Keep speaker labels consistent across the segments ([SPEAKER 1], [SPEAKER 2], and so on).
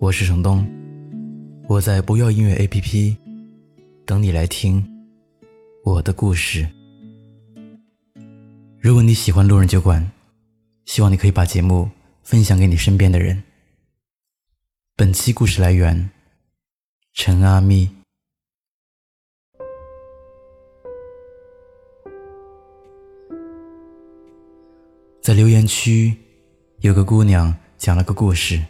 [SPEAKER 1] 我是程东，我在不要音乐 APP 等你来听我的故事。如果你喜欢路人酒馆，希望你可以把节目分享给你身边的人。本期故事来源陈阿咪，在留言区有个姑娘讲了个故事。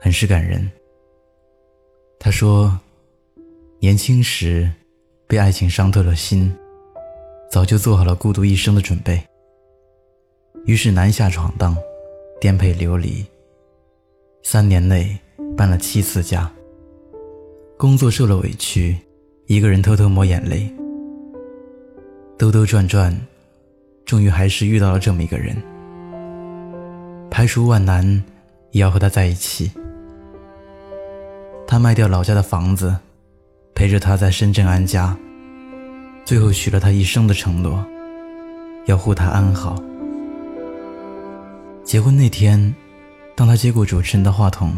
[SPEAKER 1] 很是感人。他说，年轻时被爱情伤透了心，早就做好了孤独一生的准备。于是南下闯荡，颠沛流离。三年内搬了七次家，工作受了委屈，一个人偷偷抹眼泪。兜兜转转，终于还是遇到了这么一个人。排除万难，也要和他在一起。卖掉老家的房子，陪着他在深圳安家，最后许了他一生的承诺，要护他安好。结婚那天，当他接过主持人的话筒，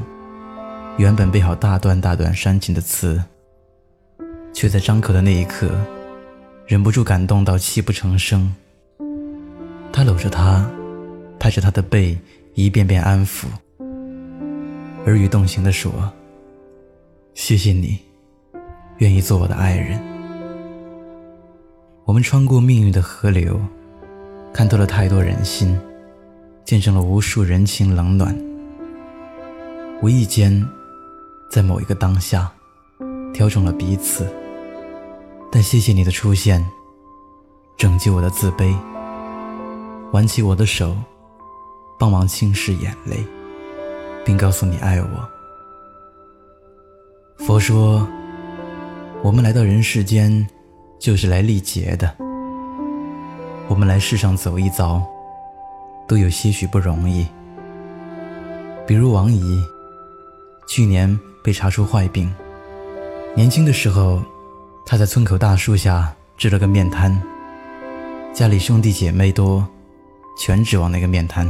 [SPEAKER 1] 原本备好大段大段煽情的词，却在张口的那一刻，忍不住感动到泣不成声。他搂着她，拍着她的背，一遍遍安抚，耳语动情地说。谢谢你，愿意做我的爱人。我们穿过命运的河流，看透了太多人心，见证了无数人情冷暖。无意间，在某一个当下，挑中了彼此。但谢谢你的出现，拯救我的自卑，挽起我的手，帮忙轻拭眼泪，并告诉你爱我。佛说：“我们来到人世间，就是来历劫的。我们来世上走一遭，都有些许不容易。比如王姨，去年被查出坏病。年轻的时候，她在村口大树下支了个面摊，家里兄弟姐妹多，全指望那个面摊。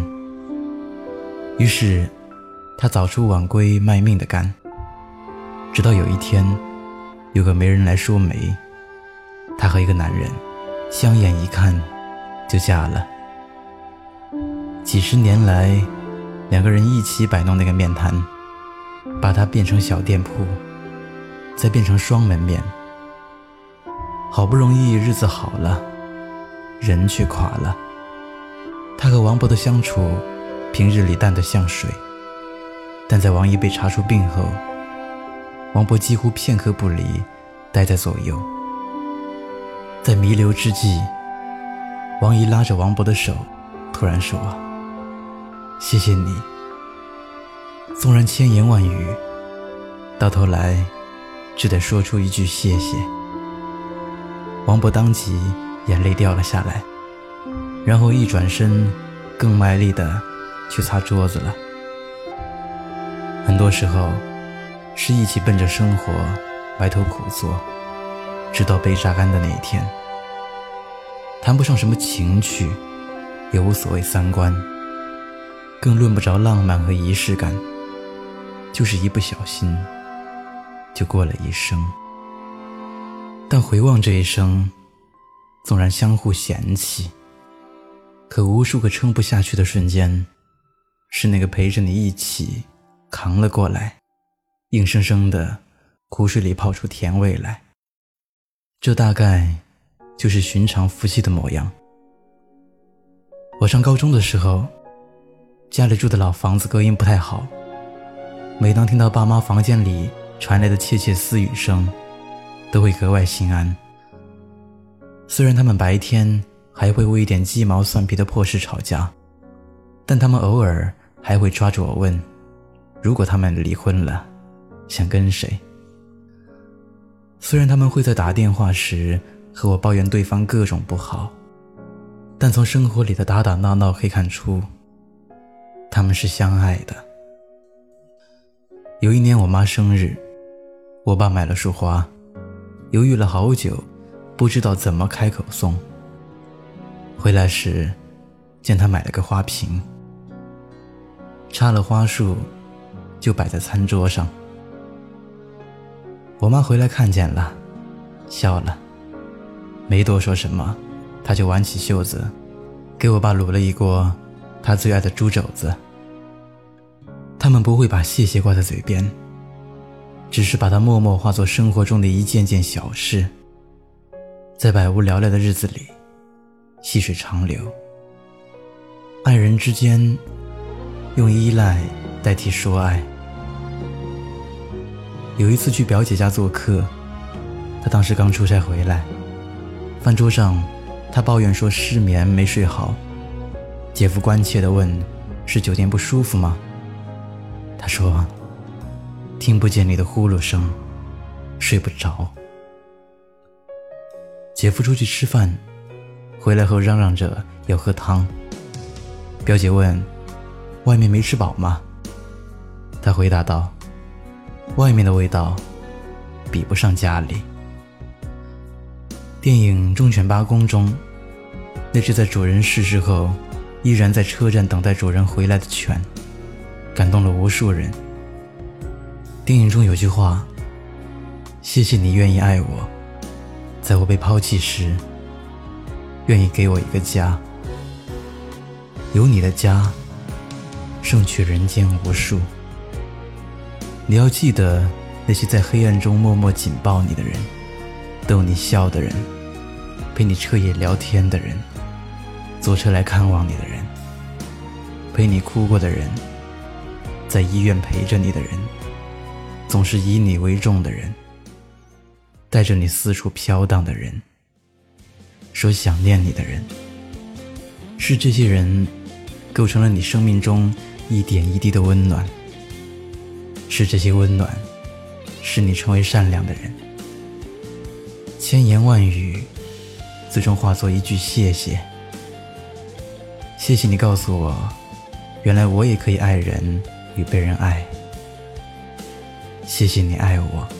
[SPEAKER 1] 于是，她早出晚归卖命的干。”直到有一天，有个媒人来说媒，她和一个男人相眼一看，就嫁了。几十年来，两个人一起摆弄那个面摊，把它变成小店铺，再变成双门面。好不容易日子好了，人却垮了。他和王伯的相处，平日里淡得像水，但在王姨被查出病后。王伯几乎片刻不离，待在左右。在弥留之际，王姨拉着王伯的手，突然说：“谢谢你。”纵然千言万语，到头来只得说出一句“谢谢”。王伯当即眼泪掉了下来，然后一转身，更卖力的去擦桌子了。很多时候。是一起奔着生活埋头苦做，直到被榨干的那一天。谈不上什么情趣，也无所谓三观，更论不着浪漫和仪式感，就是一不小心，就过了一生。但回望这一生，纵然相互嫌弃，可无数个撑不下去的瞬间，是那个陪着你一起扛了过来。硬生生的，苦水里泡出甜味来。这大概就是寻常夫妻的模样。我上高中的时候，家里住的老房子隔音不太好，每当听到爸妈房间里传来的窃窃私语声，都会格外心安。虽然他们白天还会为一点鸡毛蒜皮的破事吵架，但他们偶尔还会抓住我问：如果他们离婚了？想跟谁。虽然他们会在打电话时和我抱怨对方各种不好，但从生活里的打打闹闹可以看出，他们是相爱的。有一年我妈生日，我爸买了束花，犹豫了好久，不知道怎么开口送。回来时，见他买了个花瓶，插了花束，就摆在餐桌上。我妈回来看见了，笑了，没多说什么，她就挽起袖子，给我爸卤了一锅他最爱的猪肘子。他们不会把谢谢挂在嘴边，只是把它默默化作生活中的一件件小事，在百无聊赖的日子里，细水长流。爱人之间，用依赖代替说爱。有一次去表姐家做客，她当时刚出差回来，饭桌上，她抱怨说失眠没睡好。姐夫关切地问：“是酒店不舒服吗？”她说：“听不见你的呼噜声，睡不着。”姐夫出去吃饭，回来后嚷嚷着要喝汤。表姐问：“外面没吃饱吗？”他回答道。外面的味道比不上家里。电影《忠犬八公》中，那只在主人逝世后依然在车站等待主人回来的犬，感动了无数人。电影中有句话：“谢谢你愿意爱我，在我被抛弃时，愿意给我一个家。有你的家，胜去人间无数。”你要记得，那些在黑暗中默默紧抱你的人，逗你笑的人，陪你彻夜聊天的人，坐车来看望你的人，陪你哭过的人，在医院陪着你的人，总是以你为重的人，带着你四处飘荡的人，说想念你的人，是这些人，构成了你生命中一点一滴的温暖。是这些温暖，使你成为善良的人。千言万语，最终化作一句谢谢。谢谢你告诉我，原来我也可以爱人与被人爱。谢谢你爱我。